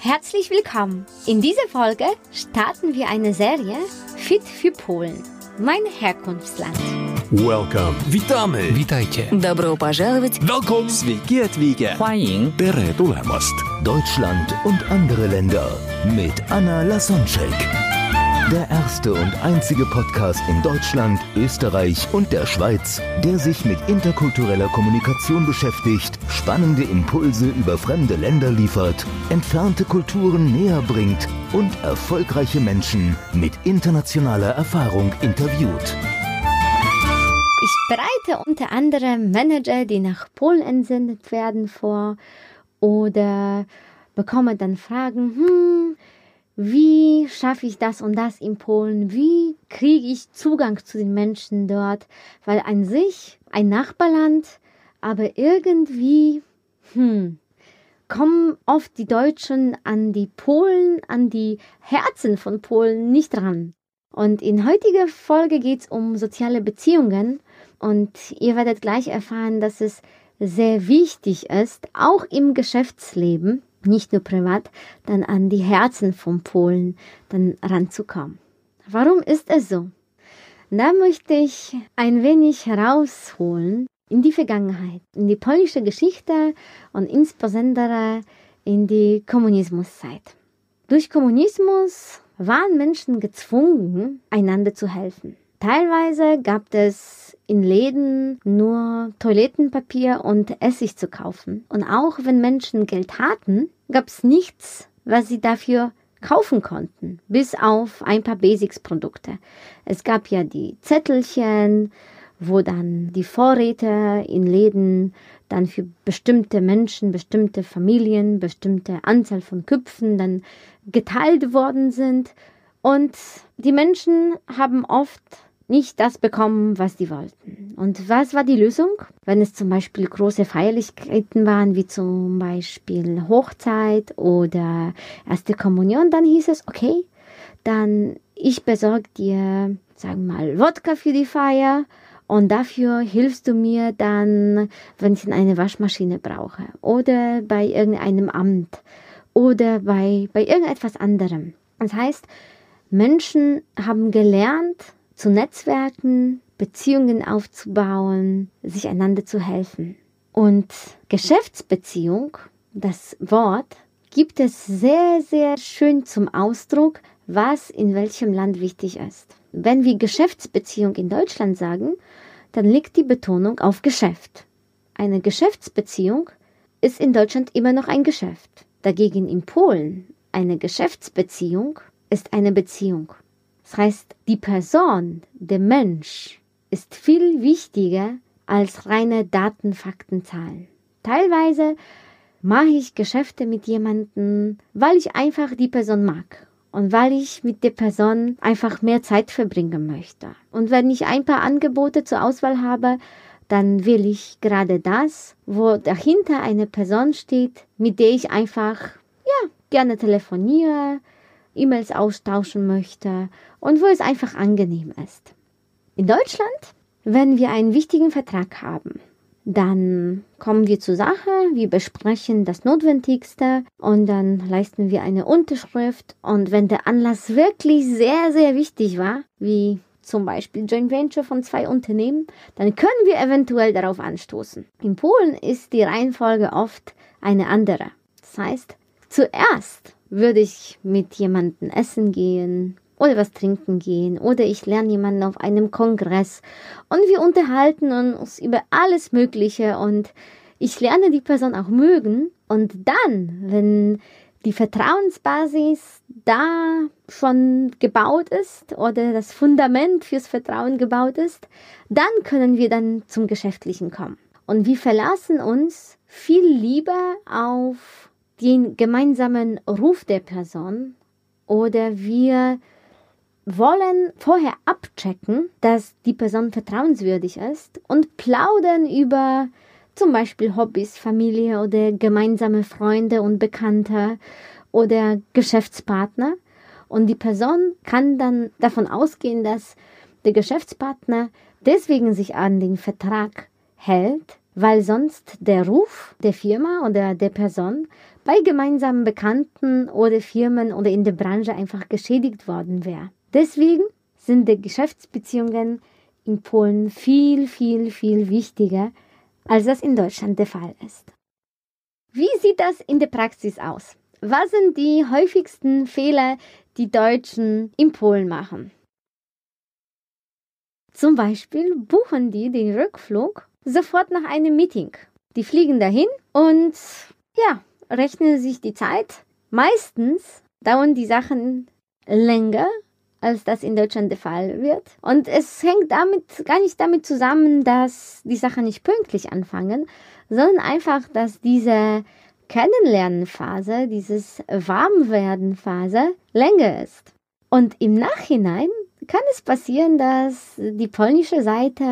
Herzlich willkommen. In dieser Folge starten wir eine Serie Fit für Polen, mein Herkunftsland. Welcome. Witamy. Witajcie. Добро пожаловать. Welcome. Sveiki atvykę. 欢迎 Tere tulemast. Deutschland und andere Länder mit Anna Lasonczek. Der erste und einzige Podcast in Deutschland, Österreich und der Schweiz, der sich mit interkultureller Kommunikation beschäftigt, spannende Impulse über fremde Länder liefert, entfernte Kulturen näher bringt und erfolgreiche Menschen mit internationaler Erfahrung interviewt. Ich bereite unter anderem Manager, die nach Polen entsendet werden, vor oder bekomme dann Fragen, hm, wie schaffe ich das und das in Polen? Wie kriege ich Zugang zu den Menschen dort? Weil an sich ein Nachbarland, aber irgendwie, hm, kommen oft die Deutschen an die Polen, an die Herzen von Polen nicht ran. Und in heutiger Folge geht es um soziale Beziehungen und ihr werdet gleich erfahren, dass es sehr wichtig ist, auch im Geschäftsleben, nicht nur privat, dann an die Herzen von Polen dann ranzukommen. Warum ist es so? Da möchte ich ein wenig herausholen in die Vergangenheit, in die polnische Geschichte und insbesondere in die Kommunismuszeit. Durch Kommunismus waren Menschen gezwungen, einander zu helfen. Teilweise gab es in Läden nur Toilettenpapier und Essig zu kaufen. Und auch wenn Menschen Geld hatten, gab es nichts, was sie dafür kaufen konnten, bis auf ein paar Basics-Produkte. Es gab ja die Zettelchen, wo dann die Vorräte in Läden dann für bestimmte Menschen, bestimmte Familien, bestimmte Anzahl von Köpfen dann geteilt worden sind. Und die Menschen haben oft nicht das bekommen, was sie wollten. Und was war die Lösung? Wenn es zum Beispiel große Feierlichkeiten waren, wie zum Beispiel Hochzeit oder erste Kommunion, dann hieß es, okay, dann ich besorge dir, sagen wir mal, Wodka für die Feier und dafür hilfst du mir dann, wenn ich eine Waschmaschine brauche oder bei irgendeinem Amt oder bei, bei irgendetwas anderem. Das heißt, Menschen haben gelernt, zu Netzwerken, Beziehungen aufzubauen, sich einander zu helfen. Und Geschäftsbeziehung, das Wort, gibt es sehr, sehr schön zum Ausdruck, was in welchem Land wichtig ist. Wenn wir Geschäftsbeziehung in Deutschland sagen, dann liegt die Betonung auf Geschäft. Eine Geschäftsbeziehung ist in Deutschland immer noch ein Geschäft. Dagegen in Polen eine Geschäftsbeziehung ist eine Beziehung. Das heißt, die Person, der Mensch, ist viel wichtiger als reine Daten, Fakten, Zahlen. Teilweise mache ich Geschäfte mit jemandem, weil ich einfach die Person mag und weil ich mit der Person einfach mehr Zeit verbringen möchte. Und wenn ich ein paar Angebote zur Auswahl habe, dann will ich gerade das, wo dahinter eine Person steht, mit der ich einfach ja gerne telefoniere, E-Mails austauschen möchte und wo es einfach angenehm ist. In Deutschland, wenn wir einen wichtigen Vertrag haben, dann kommen wir zur Sache, wir besprechen das Notwendigste und dann leisten wir eine Unterschrift. Und wenn der Anlass wirklich sehr, sehr wichtig war, wie zum Beispiel Joint Venture von zwei Unternehmen, dann können wir eventuell darauf anstoßen. In Polen ist die Reihenfolge oft eine andere. Das heißt, zuerst würde ich mit jemandem essen gehen oder was trinken gehen oder ich lerne jemanden auf einem Kongress und wir unterhalten uns über alles Mögliche und ich lerne die Person auch mögen und dann, wenn die Vertrauensbasis da schon gebaut ist oder das Fundament fürs Vertrauen gebaut ist, dann können wir dann zum Geschäftlichen kommen. Und wir verlassen uns viel lieber auf den gemeinsamen Ruf der Person oder wir wollen vorher abchecken, dass die Person vertrauenswürdig ist und plaudern über zum Beispiel Hobbys, Familie oder gemeinsame Freunde und Bekannte oder Geschäftspartner. Und die Person kann dann davon ausgehen, dass der Geschäftspartner deswegen sich an den Vertrag hält, weil sonst der Ruf der Firma oder der Person bei gemeinsamen Bekannten oder Firmen oder in der Branche einfach geschädigt worden wäre. Deswegen sind die Geschäftsbeziehungen in Polen viel, viel, viel wichtiger, als das in Deutschland der Fall ist. Wie sieht das in der Praxis aus? Was sind die häufigsten Fehler, die Deutschen in Polen machen? Zum Beispiel buchen die den Rückflug sofort nach einem Meeting. Die fliegen dahin und ja, rechnen sich die Zeit. Meistens dauern die Sachen länger, als das in Deutschland der Fall wird. Und es hängt damit gar nicht damit zusammen, dass die Sachen nicht pünktlich anfangen, sondern einfach, dass diese Kennenlernphase, dieses Warmwerdenphase länger ist. Und im Nachhinein kann es passieren, dass die polnische Seite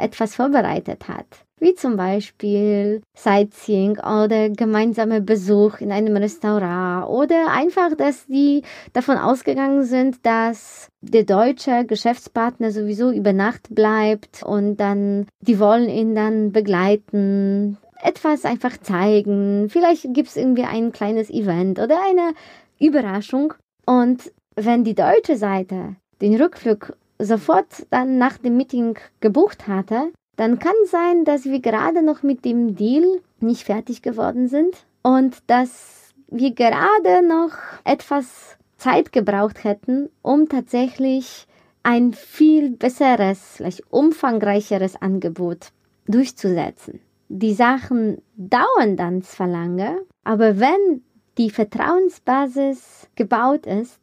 etwas vorbereitet hat wie zum Beispiel Sightseeing oder gemeinsamer Besuch in einem Restaurant oder einfach, dass die davon ausgegangen sind, dass der deutsche Geschäftspartner sowieso über Nacht bleibt und dann, die wollen ihn dann begleiten, etwas einfach zeigen, vielleicht gibt es irgendwie ein kleines Event oder eine Überraschung. Und wenn die deutsche Seite den Rückflug sofort dann nach dem Meeting gebucht hatte, dann kann sein, dass wir gerade noch mit dem Deal nicht fertig geworden sind und dass wir gerade noch etwas Zeit gebraucht hätten, um tatsächlich ein viel besseres, vielleicht umfangreicheres Angebot durchzusetzen. Die Sachen dauern dann zwar lange, aber wenn die Vertrauensbasis gebaut ist,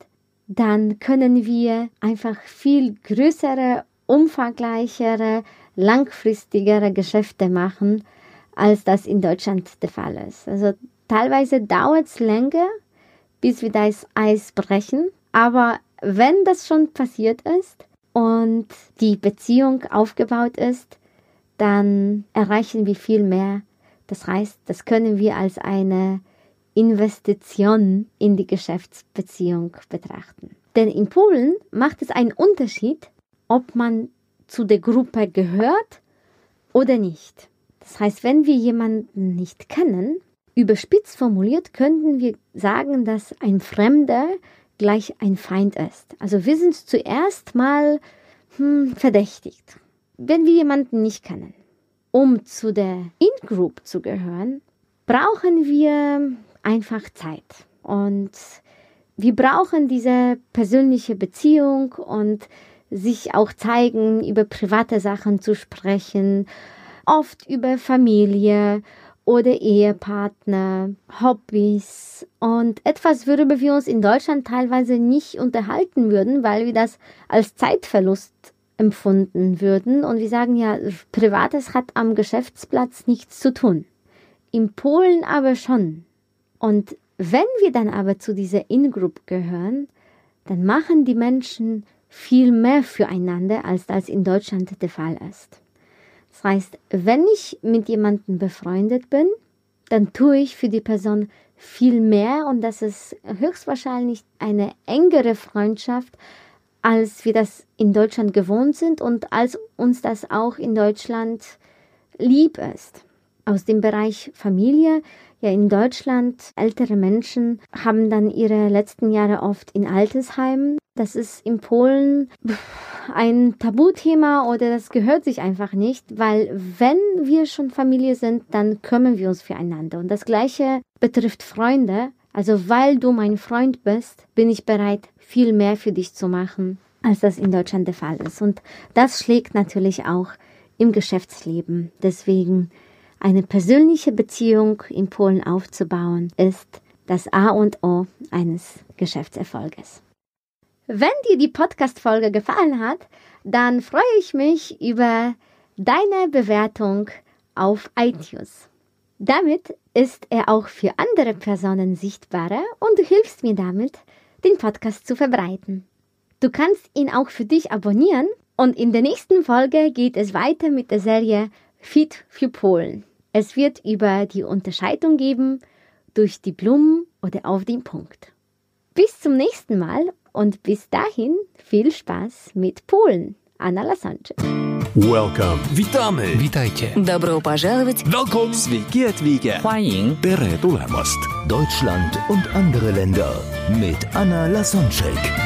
dann können wir einfach viel größere, umfangreichere langfristigere Geschäfte machen, als das in Deutschland der Fall ist. Also teilweise dauert es länger, bis wir das Eis brechen, aber wenn das schon passiert ist und die Beziehung aufgebaut ist, dann erreichen wir viel mehr. Das heißt, das können wir als eine Investition in die Geschäftsbeziehung betrachten. Denn in Polen macht es einen Unterschied, ob man zu der Gruppe gehört oder nicht. Das heißt, wenn wir jemanden nicht kennen, überspitzt formuliert, könnten wir sagen, dass ein Fremder gleich ein Feind ist. Also wir sind zuerst mal hm, verdächtigt, wenn wir jemanden nicht kennen. Um zu der In-Group zu gehören, brauchen wir einfach Zeit. Und wir brauchen diese persönliche Beziehung und sich auch zeigen, über private Sachen zu sprechen, oft über Familie oder Ehepartner, Hobbys und etwas, worüber wir uns in Deutschland teilweise nicht unterhalten würden, weil wir das als Zeitverlust empfunden würden und wir sagen ja, Privates hat am Geschäftsplatz nichts zu tun. In Polen aber schon. Und wenn wir dann aber zu dieser In-Group gehören, dann machen die Menschen viel mehr füreinander, als das in Deutschland der Fall ist. Das heißt, wenn ich mit jemandem befreundet bin, dann tue ich für die Person viel mehr und das ist höchstwahrscheinlich eine engere Freundschaft, als wir das in Deutschland gewohnt sind und als uns das auch in Deutschland lieb ist. Aus dem Bereich Familie ja, in Deutschland, ältere Menschen haben dann ihre letzten Jahre oft in Altersheimen. Das ist in Polen ein Tabuthema oder das gehört sich einfach nicht, weil wenn wir schon Familie sind, dann kümmern wir uns füreinander. Und das Gleiche betrifft Freunde. Also weil du mein Freund bist, bin ich bereit, viel mehr für dich zu machen, als das in Deutschland der Fall ist. Und das schlägt natürlich auch im Geschäftsleben. Deswegen eine persönliche Beziehung in Polen aufzubauen, ist das A und O eines Geschäftserfolges. Wenn dir die Podcast-Folge gefallen hat, dann freue ich mich über deine Bewertung auf iTunes. Damit ist er auch für andere Personen sichtbarer und du hilfst mir damit, den Podcast zu verbreiten. Du kannst ihn auch für dich abonnieren und in der nächsten Folge geht es weiter mit der Serie Fit für Polen. Es wird über die Unterscheidung geben durch die Blumen oder auf den Punkt. Bis zum nächsten Mal und bis dahin viel Spaß mit Polen. Anna Lassange. Welcome. Witamy. Witajcie. Добро пожаловать! Welkom. Sveiki atvykę. 欢迎 Tere tulemast. Deutschland und andere Länder mit Anna Lasonczek.